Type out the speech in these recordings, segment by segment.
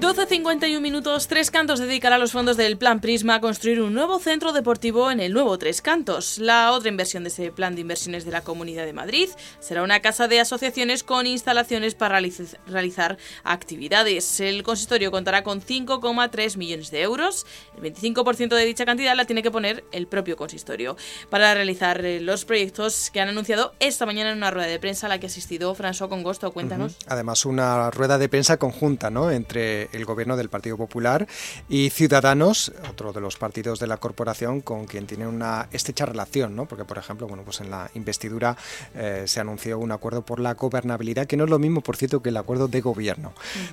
12.51 minutos, Tres Cantos dedicará los fondos del Plan Prisma a construir un nuevo centro deportivo en el nuevo Tres Cantos. La otra inversión de ese plan de inversiones de la Comunidad de Madrid será una casa de asociaciones con instalaciones para realizar actividades. El consistorio contará con 5,3 millones de euros. El 25% de dicha cantidad la tiene que poner el propio consistorio para realizar eh, los proyectos que han anunciado esta mañana en una rueda de prensa a la que ha asistido François Congosto. Cuéntanos. Además, una rueda de prensa conjunta ¿no? entre el gobierno del Partido Popular y Ciudadanos, otro de los partidos de la corporación con quien tiene una estrecha relación, ¿no? porque por ejemplo, bueno, pues en la investidura eh, se anunció un acuerdo por la gobernabilidad, que no es lo mismo, por cierto, que el acuerdo de gobierno.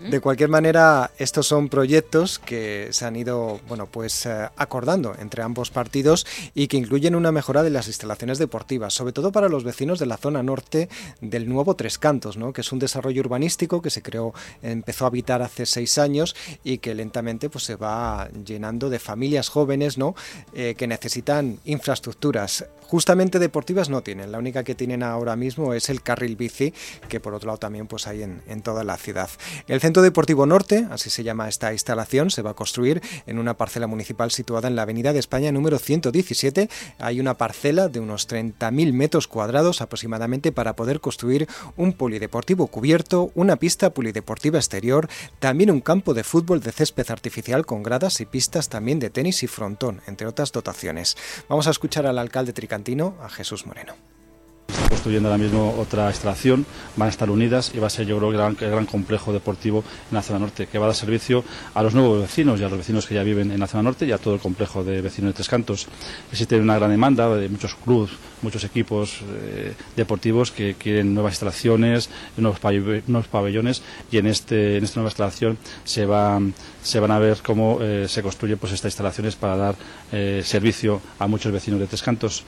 De cualquier manera, estos son proyectos que se han ido, bueno, pues eh, acordando entre ambos partidos y que incluyen una mejora de las instalaciones deportivas, sobre todo para los vecinos de la zona norte del nuevo Tres Cantos, ¿no? que es un desarrollo urbanístico que se creó, empezó a habitar hace seis años años y que lentamente pues se va llenando de familias jóvenes ¿no? Eh, que necesitan infraestructuras. Justamente deportivas no tienen. La única que tienen ahora mismo es el carril bici que por otro lado también pues hay en, en toda la ciudad. El centro deportivo norte así se llama esta instalación se va a construir en una parcela municipal situada en la avenida de España número 117 hay una parcela de unos 30.000 metros cuadrados aproximadamente para poder construir un polideportivo cubierto una pista polideportiva exterior también un campo campo de fútbol de césped artificial con gradas y pistas también de tenis y frontón, entre otras dotaciones. Vamos a escuchar al alcalde tricantino, a Jesús Moreno construyendo ahora mismo otra extracción, van a estar unidas y va a ser yo creo el gran, el gran complejo deportivo en la zona norte, que va a dar servicio a los nuevos vecinos y a los vecinos que ya viven en la zona norte y a todo el complejo de vecinos de Tres Cantos. Existe una gran demanda de muchos clubes, muchos equipos eh, deportivos que quieren nuevas instalaciones, nuevos, pabellones y en, este, en esta nueva instalación se, va, se van a ver cómo eh, se construyen pues, estas instalaciones para dar eh, servicio a muchos vecinos de Tres Cantos.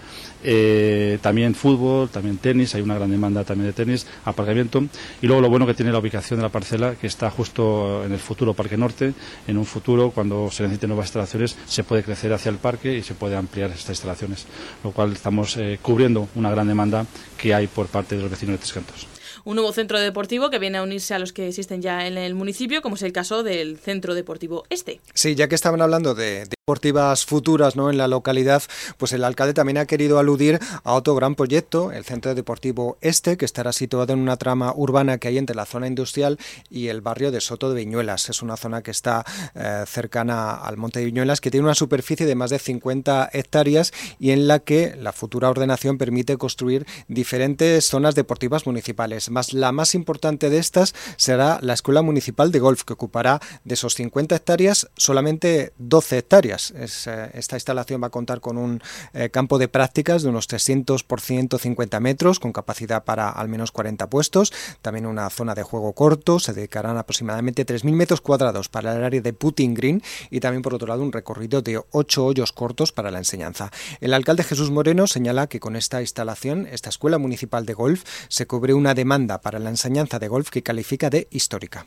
también fútbol, también tenis, hay una gran demanda también de tenis, aparcamiento. Y luego lo bueno que tiene la ubicación de la parcela, que está justo en el futuro Parque Norte. En un futuro, cuando se necesiten nuevas instalaciones, se puede crecer hacia el parque y se puede ampliar estas instalaciones. Lo cual estamos eh, cubriendo una gran demanda que hay por parte de los vecinos de Tres Cantos un nuevo centro deportivo que viene a unirse a los que existen ya en el municipio, como es el caso del Centro Deportivo Este. Sí, ya que estaban hablando de, deportivas futuras ¿no? en la localidad, pues el alcalde también ha querido aludir a otro gran proyecto, el Centro Deportivo Este, que estará situado en una trama urbana que hay entre la zona industrial y el barrio de Soto de Viñuelas. Es una zona que está eh, cercana al Monte de Viñuelas, que tiene una superficie de más de 50 hectáreas y en la que la futura ordenación permite construir diferentes zonas deportivas municipales. Más la más importante de estas será la Escuela Municipal de Golf, que ocupará de esos 50 hectáreas solamente 12 hectáreas eh, esta instalación va a contar con un eh, campo de prácticas de unos 300 por 150 metros, con capacidad para al menos 40 puestos. También una zona de juego corto. Se dedicarán aproximadamente 3.000 metros cuadrados para el área de putting green y también, por otro lado, un recorrido de 8 hoyos cortos para la enseñanza. El alcalde Jesús Moreno señala que con esta instalación, esta escuela municipal de golf, se cubre una demanda para la enseñanza de golf que califica de histórica.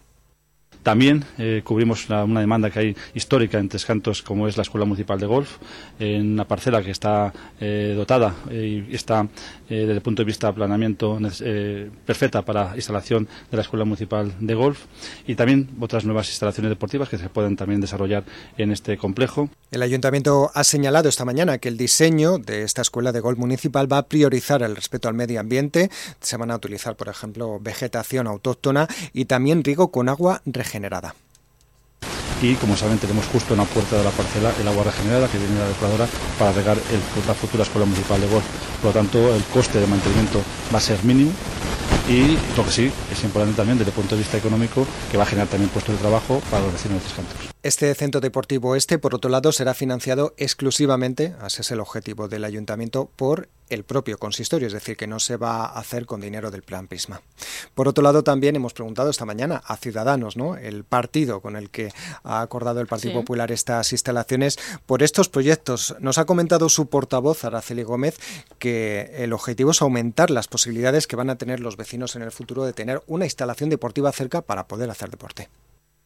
También eh, cubrimos una demanda que hay histórica en Tres Cantos, como es la Escuela Municipal de Golf, en una parcela que está eh, dotada y está desde el punto de vista de planeamiento perfecta para instalación de la Escuela Municipal de Golf y también otras nuevas instalaciones deportivas que se pueden también desarrollar en este complejo. El ayuntamiento ha señalado esta mañana que el diseño de esta escuela de golf municipal va a priorizar el respeto al medio ambiente. Se van a utilizar, por ejemplo, vegetación autóctona y también riego con agua regenerada y como saben tenemos justo en la puerta de la parcela el agua regenerada que viene de la depuradora para regar el, la futura escuela municipal de golf. Por lo tanto el coste de mantenimiento va a ser mínimo y lo que sí es importante también desde el punto de vista económico que va a generar también puestos de trabajo para los vecinos de Tres Cantos. Este centro deportivo este, por otro lado, será financiado exclusivamente, ese es el objetivo del ayuntamiento, por el propio consistorio, es decir, que no se va a hacer con dinero del Plan Prisma. Por otro lado, también hemos preguntado esta mañana a Ciudadanos, ¿no? el partido con el que ha acordado el Partido Popular estas instalaciones, por estos proyectos. Nos ha comentado su portavoz, Araceli Gómez, que el objetivo es aumentar las posibilidades que van a tener los vecinos en el futuro de tener una instalación deportiva cerca para poder hacer deporte.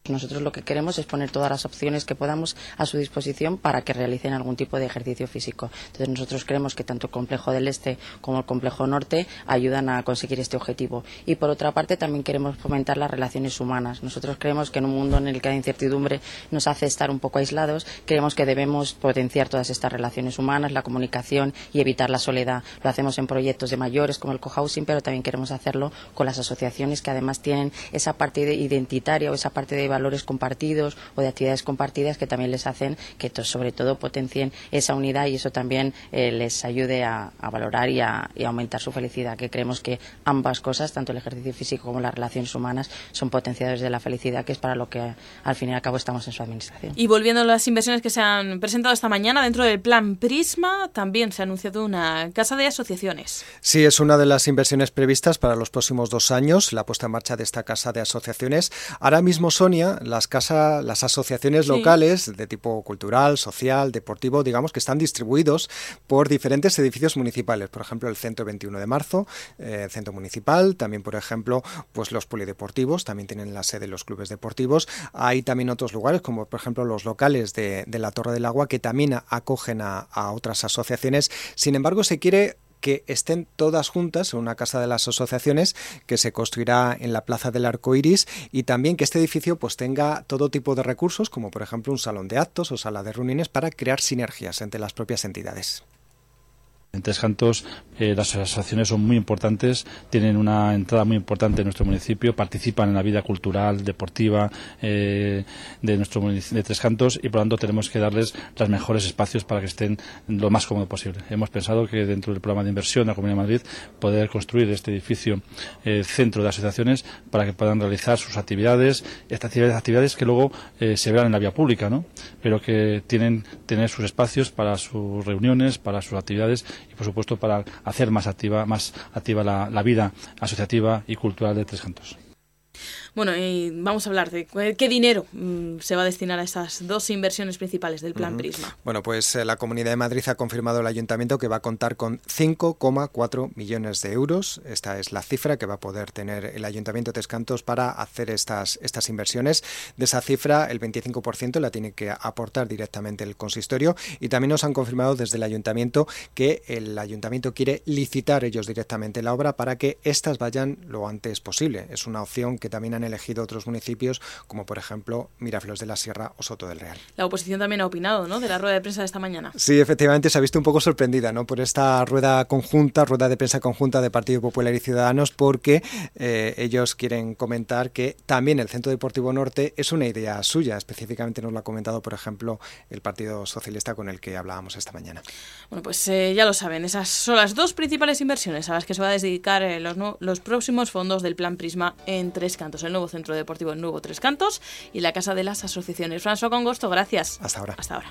Nosotros lo que queremos es poner todas las opciones que podamos a su disposición para que realicen algún tipo de ejercicio físico. Entonces nosotros creemos que tanto el complejo del este como el complejo norte ayudan a conseguir este objetivo. Y por otra parte también queremos fomentar las relaciones humanas. Nosotros creemos que en un mundo en el que la incertidumbre nos hace estar un poco aislados, creemos que debemos potenciar todas estas relaciones humanas, la comunicación y evitar la soledad. Lo hacemos en proyectos de mayores como el cohousing, pero también queremos hacerlo con las asociaciones que además tienen esa parte identitaria o esa parte de valores compartidos o de actividades compartidas que también les hacen que sobre todo potencien esa unidad y eso también eh, les ayude a, valorar y a, aumentar su felicidad, que creemos que ambas cosas, tanto el ejercicio físico como las relaciones humanas, son potenciadores de la felicidad, que es para lo que al fin y al cabo estamos en su administración. Y volviendo a las inversiones que se han presentado esta mañana, dentro del plan Prisma también se ha anunciado una casa de asociaciones. Sí, es una de las inversiones previstas para los próximos dos años, la puesta en marcha de esta casa de asociaciones. Ahora mismo, Sonia, las casas, las asociaciones locales de tipo cultural, social, deportivo, digamos que están distribuidos por diferentes edificios municipales. Por ejemplo, el Centro 21 de Marzo, eh, el Centro Municipal, también, por ejemplo, pues los polideportivos, también tienen la sede los clubes deportivos. Hay también otros lugares, como por ejemplo los locales de, la Torre del Agua, que también acogen a otras asociaciones. Sin embargo, se quiere que estén todas juntas en una casa de las asociaciones que se construirá en la Plaza del Arco Iris y también que este edificio pues tenga todo tipo de recursos, como por ejemplo un salón de actos o sala de reuniones, para crear sinergias entre las propias entidades. En Tres Cantos eh, las asociaciones son muy importantes, tienen una entrada muy importante en nuestro municipio, participan en la vida cultural, deportiva eh, de nuestro de Tres Cantos y por lo tanto tenemos que darles los mejores espacios para que estén lo más cómodo posible. Hemos pensado que dentro del programa de inversión de la Comunidad de Madrid poder construir este edificio eh, centro de asociaciones para que puedan realizar sus actividades, estas actividades, actividades que luego se verán en la vía pública, ¿no? pero que tienen tener sus espacios para sus reuniones, para sus actividades y por supuesto para hacer más activa, más activa la, la vida asociativa y cultural de Tres Cantos. Bueno, y vamos a hablar de qué dinero mm, se va a destinar a esas dos inversiones principales del Plan Prisma. Bueno, pues eh, la Comunidad de Madrid ha confirmado el Ayuntamiento que va a contar con 5,4 millones de euros. Esta es la cifra que va a poder tener el Ayuntamiento de Tescantos para hacer estas, estas inversiones. De esa cifra, el 25% la tiene que aportar directamente el consistorio y también nos han confirmado desde el Ayuntamiento que el Ayuntamiento quiere licitar ellos directamente la obra para que éstas vayan lo antes posible. Es una opción que también han elegido otros municipios, como por ejemplo Miraflores de la Sierra o Soto del Real. La oposición también ha opinado, ¿no?, de la rueda de prensa de esta mañana. Sí, efectivamente, se ha visto un poco sorprendida, ¿no?, por esta rueda conjunta, rueda de prensa conjunta de Partido Popular y Ciudadanos, porque eh, ellos quieren comentar que también el Centro Deportivo Norte es una idea suya. Específicamente nos lo ha comentado, por ejemplo, el Partido Socialista con el que hablábamos esta mañana. Bueno, pues eh, ya lo saben, esas son las dos principales inversiones a las que se va a dedicar eh, los, los próximos fondos del Plan Prisma en tres cantos nuevo Centro Deportivo Nuevo Tres Cantos y la Casa de las Asociaciones. François Congosto, gracias. Hasta ahora. Hasta ahora.